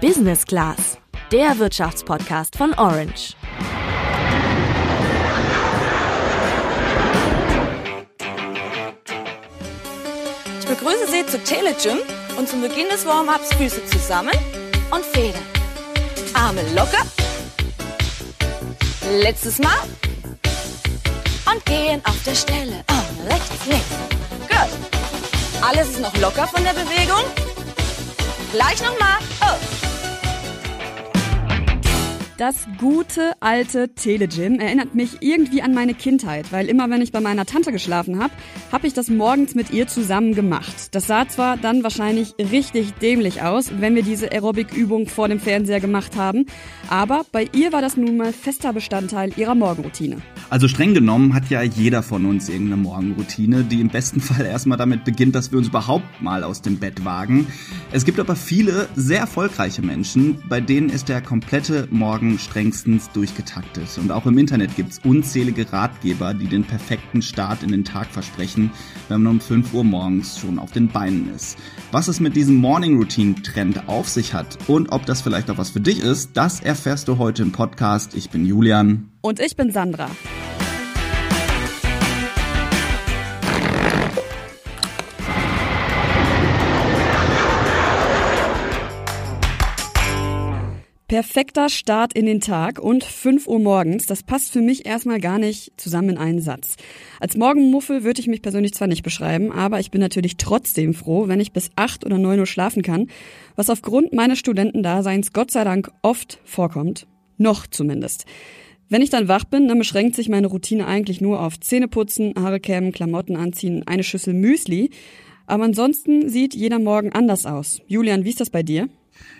Business Class, der Wirtschaftspodcast von Orange. Ich begrüße Sie zu Telegym und zum Beginn des Warm-ups Füße zusammen und Federn. Arme locker. Letztes Mal. Und gehen auf der Stelle. Arme rechts, links. Gut. Alles ist noch locker von der Bewegung. Gleich nochmal. Oh. Das gute alte Telegym erinnert mich irgendwie an meine Kindheit, weil immer wenn ich bei meiner Tante geschlafen habe, habe ich das morgens mit ihr zusammen gemacht. Das sah zwar dann wahrscheinlich richtig dämlich aus, wenn wir diese Aerobic-Übung vor dem Fernseher gemacht haben, aber bei ihr war das nun mal fester Bestandteil ihrer Morgenroutine. Also streng genommen hat ja jeder von uns irgendeine Morgenroutine, die im besten Fall erstmal damit beginnt, dass wir uns überhaupt mal aus dem Bett wagen. Es gibt aber viele sehr erfolgreiche Menschen, bei denen ist der komplette Morgen strengstens durchgetaktet. Und auch im Internet gibt es unzählige Ratgeber, die den perfekten Start in den Tag versprechen, wenn man um 5 Uhr morgens schon auf den Beinen ist. Was es mit diesem Morning Routine Trend auf sich hat und ob das vielleicht auch was für dich ist, das erfährst du heute im Podcast. Ich bin Julian. Und ich bin Sandra. Perfekter Start in den Tag und 5 Uhr morgens, das passt für mich erstmal gar nicht zusammen in einen Satz. Als Morgenmuffel würde ich mich persönlich zwar nicht beschreiben, aber ich bin natürlich trotzdem froh, wenn ich bis 8 oder 9 Uhr schlafen kann, was aufgrund meines Studentendaseins Gott sei Dank oft vorkommt. Noch zumindest. Wenn ich dann wach bin, dann beschränkt sich meine Routine eigentlich nur auf Zähneputzen, Haare kämmen, Klamotten anziehen, eine Schüssel Müsli. Aber ansonsten sieht jeder Morgen anders aus. Julian, wie ist das bei dir?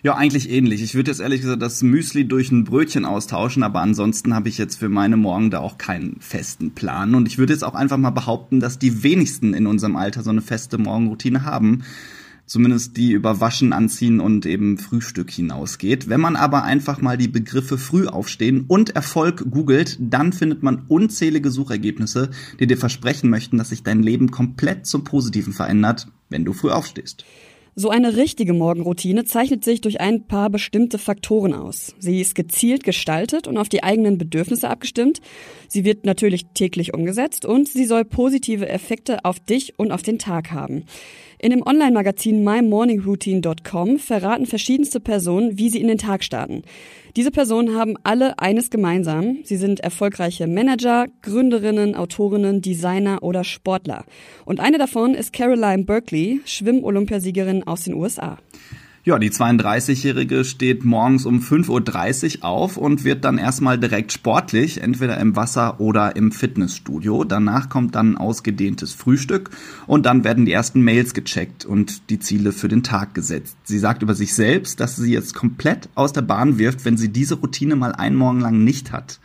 Ja, eigentlich ähnlich. Ich würde jetzt ehrlich gesagt das Müsli durch ein Brötchen austauschen, aber ansonsten habe ich jetzt für meine Morgen da auch keinen festen Plan. Und ich würde jetzt auch einfach mal behaupten, dass die wenigsten in unserem Alter so eine feste Morgenroutine haben. Zumindest die über Waschen, Anziehen und eben Frühstück hinausgeht. Wenn man aber einfach mal die Begriffe früh aufstehen und Erfolg googelt, dann findet man unzählige Suchergebnisse, die dir versprechen möchten, dass sich dein Leben komplett zum Positiven verändert, wenn du früh aufstehst. So eine richtige Morgenroutine zeichnet sich durch ein paar bestimmte Faktoren aus. Sie ist gezielt gestaltet und auf die eigenen Bedürfnisse abgestimmt. Sie wird natürlich täglich umgesetzt und sie soll positive Effekte auf dich und auf den Tag haben. In dem Online-Magazin mymorningroutine.com verraten verschiedenste Personen, wie sie in den Tag starten. Diese Personen haben alle eines gemeinsam. Sie sind erfolgreiche Manager, Gründerinnen, Autorinnen, Designer oder Sportler. Und eine davon ist Caroline Berkeley, Schwimm-Olympiasiegerin aus den USA. Ja, die 32-Jährige steht morgens um 5.30 Uhr auf und wird dann erstmal direkt sportlich, entweder im Wasser oder im Fitnessstudio. Danach kommt dann ein ausgedehntes Frühstück und dann werden die ersten Mails gecheckt und die Ziele für den Tag gesetzt. Sie sagt über sich selbst, dass sie jetzt komplett aus der Bahn wirft, wenn sie diese Routine mal einen Morgen lang nicht hat.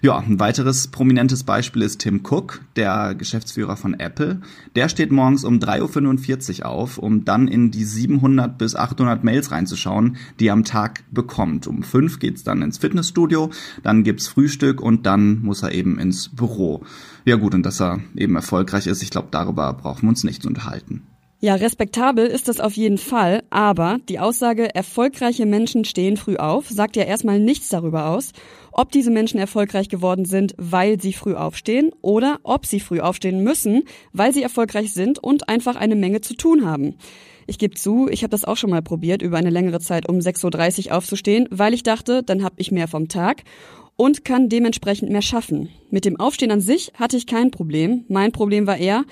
Ja, ein weiteres prominentes Beispiel ist Tim Cook, der Geschäftsführer von Apple. Der steht morgens um 3.45 Uhr auf, um dann in die 700 bis 800 Mails reinzuschauen, die er am Tag bekommt. Um 5 geht's dann ins Fitnessstudio, dann gibt's Frühstück und dann muss er eben ins Büro. Ja gut, und dass er eben erfolgreich ist, ich glaube, darüber brauchen wir uns nicht zu unterhalten. Ja, respektabel ist das auf jeden Fall, aber die Aussage, erfolgreiche Menschen stehen früh auf, sagt ja erstmal nichts darüber aus, ob diese Menschen erfolgreich geworden sind, weil sie früh aufstehen oder ob sie früh aufstehen müssen, weil sie erfolgreich sind und einfach eine Menge zu tun haben. Ich gebe zu, ich habe das auch schon mal probiert, über eine längere Zeit um 6.30 Uhr aufzustehen, weil ich dachte, dann habe ich mehr vom Tag und kann dementsprechend mehr schaffen. Mit dem Aufstehen an sich hatte ich kein Problem. Mein Problem war eher,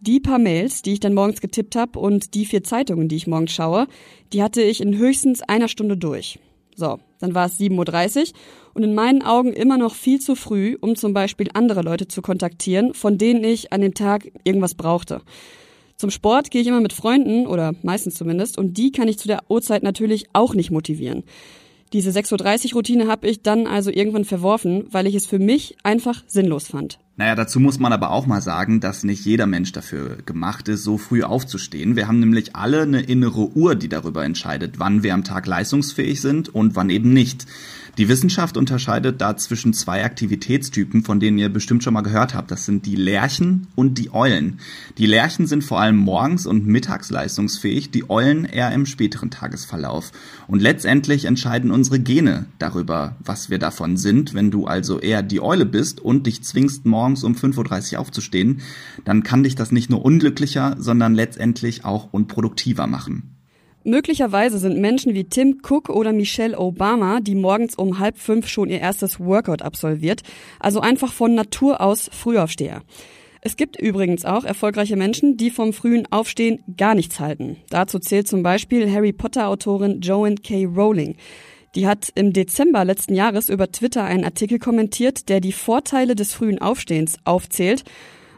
die paar Mails, die ich dann morgens getippt habe und die vier Zeitungen, die ich morgens schaue, die hatte ich in höchstens einer Stunde durch. So, dann war es 7.30 Uhr und in meinen Augen immer noch viel zu früh, um zum Beispiel andere Leute zu kontaktieren, von denen ich an dem Tag irgendwas brauchte. Zum Sport gehe ich immer mit Freunden oder meistens zumindest und die kann ich zu der Uhrzeit natürlich auch nicht motivieren. Diese 6.30 Uhr Routine habe ich dann also irgendwann verworfen, weil ich es für mich einfach sinnlos fand. Naja, dazu muss man aber auch mal sagen, dass nicht jeder Mensch dafür gemacht ist, so früh aufzustehen. Wir haben nämlich alle eine innere Uhr, die darüber entscheidet, wann wir am Tag leistungsfähig sind und wann eben nicht. Die Wissenschaft unterscheidet da zwischen zwei Aktivitätstypen, von denen ihr bestimmt schon mal gehört habt. Das sind die Lerchen und die Eulen. Die Lerchen sind vor allem morgens und mittags leistungsfähig, die Eulen eher im späteren Tagesverlauf. Und letztendlich entscheiden unsere Gene darüber, was wir davon sind. Wenn du also eher die Eule bist und dich zwingst, morgens um 5.30 Uhr aufzustehen, dann kann dich das nicht nur unglücklicher, sondern letztendlich auch unproduktiver machen. Möglicherweise sind Menschen wie Tim Cook oder Michelle Obama, die morgens um halb fünf schon ihr erstes Workout absolviert, also einfach von Natur aus Frühaufsteher. Es gibt übrigens auch erfolgreiche Menschen, die vom frühen Aufstehen gar nichts halten. Dazu zählt zum Beispiel Harry Potter-Autorin Joan K. Rowling. Die hat im Dezember letzten Jahres über Twitter einen Artikel kommentiert, der die Vorteile des frühen Aufstehens aufzählt.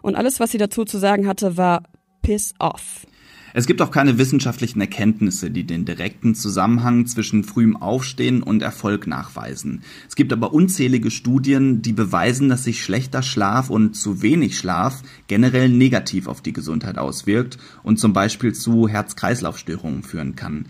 Und alles, was sie dazu zu sagen hatte, war Piss off. Es gibt auch keine wissenschaftlichen Erkenntnisse, die den direkten Zusammenhang zwischen frühem Aufstehen und Erfolg nachweisen. Es gibt aber unzählige Studien, die beweisen, dass sich schlechter Schlaf und zu wenig Schlaf generell negativ auf die Gesundheit auswirkt und zum Beispiel zu Herz-Kreislauf-Störungen führen kann.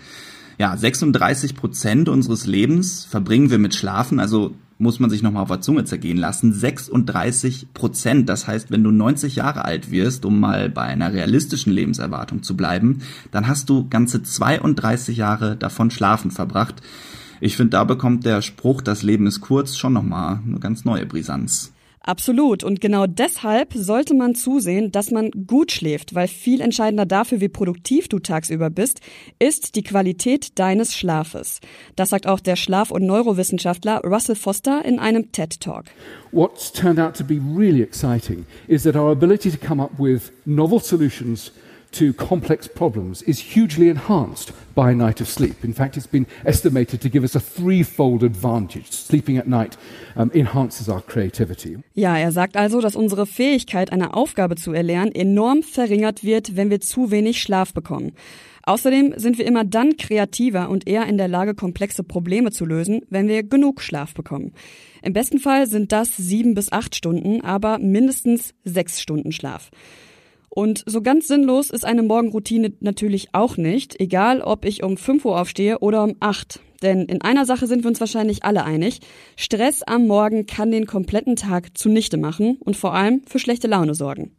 Ja, 36 Prozent unseres Lebens verbringen wir mit Schlafen, also muss man sich nochmal auf der Zunge zergehen lassen, 36 Prozent. Das heißt, wenn du 90 Jahre alt wirst, um mal bei einer realistischen Lebenserwartung zu bleiben, dann hast du ganze 32 Jahre davon schlafen verbracht. Ich finde, da bekommt der Spruch, das Leben ist kurz, schon nochmal eine ganz neue Brisanz. Absolut. Und genau deshalb sollte man zusehen, dass man gut schläft, weil viel entscheidender dafür, wie produktiv du tagsüber bist, ist die Qualität deines Schlafes. Das sagt auch der Schlaf- und Neurowissenschaftler Russell Foster in einem TED Talk. What's turned out to be really exciting is that our ability to come up with novel solutions to complex problems is hugely enhanced by a night of sleep. In fact, it's been estimated to give us a threefold advantage. Sleeping at night um, enhances our creativity. Ja, er sagt also, dass unsere Fähigkeit, eine Aufgabe zu erlernen, enorm verringert wird, wenn wir zu wenig Schlaf bekommen. Außerdem sind wir immer dann kreativer und eher in der Lage, komplexe Probleme zu lösen, wenn wir genug Schlaf bekommen. Im besten Fall sind das sieben bis acht Stunden, aber mindestens sechs Stunden Schlaf. Und so ganz sinnlos ist eine Morgenroutine natürlich auch nicht, egal ob ich um 5 Uhr aufstehe oder um 8. Denn in einer Sache sind wir uns wahrscheinlich alle einig. Stress am Morgen kann den kompletten Tag zunichte machen und vor allem für schlechte Laune sorgen.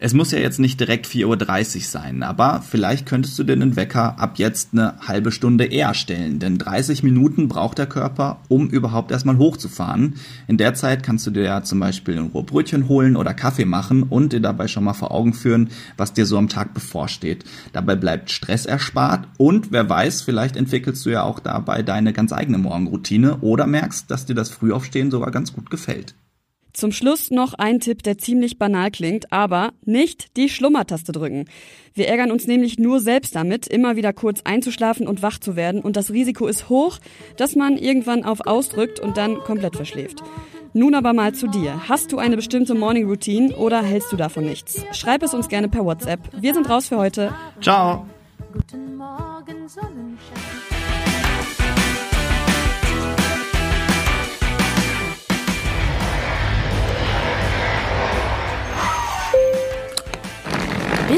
Es muss ja jetzt nicht direkt 4.30 Uhr sein, aber vielleicht könntest du dir den Wecker ab jetzt eine halbe Stunde eher stellen, denn 30 Minuten braucht der Körper, um überhaupt erstmal hochzufahren. In der Zeit kannst du dir ja zum Beispiel ein Rohrbrötchen holen oder Kaffee machen und dir dabei schon mal vor Augen führen, was dir so am Tag bevorsteht. Dabei bleibt Stress erspart und wer weiß, vielleicht entwickelst du ja auch dabei deine ganz eigene Morgenroutine oder merkst, dass dir das Frühaufstehen sogar ganz gut gefällt. Zum Schluss noch ein Tipp, der ziemlich banal klingt, aber nicht die Schlummertaste drücken. Wir ärgern uns nämlich nur selbst damit, immer wieder kurz einzuschlafen und wach zu werden und das Risiko ist hoch, dass man irgendwann auf ausdrückt und dann komplett verschläft. Nun aber mal zu dir. Hast du eine bestimmte Morning Routine oder hältst du davon nichts? Schreib es uns gerne per WhatsApp. Wir sind raus für heute. Ciao.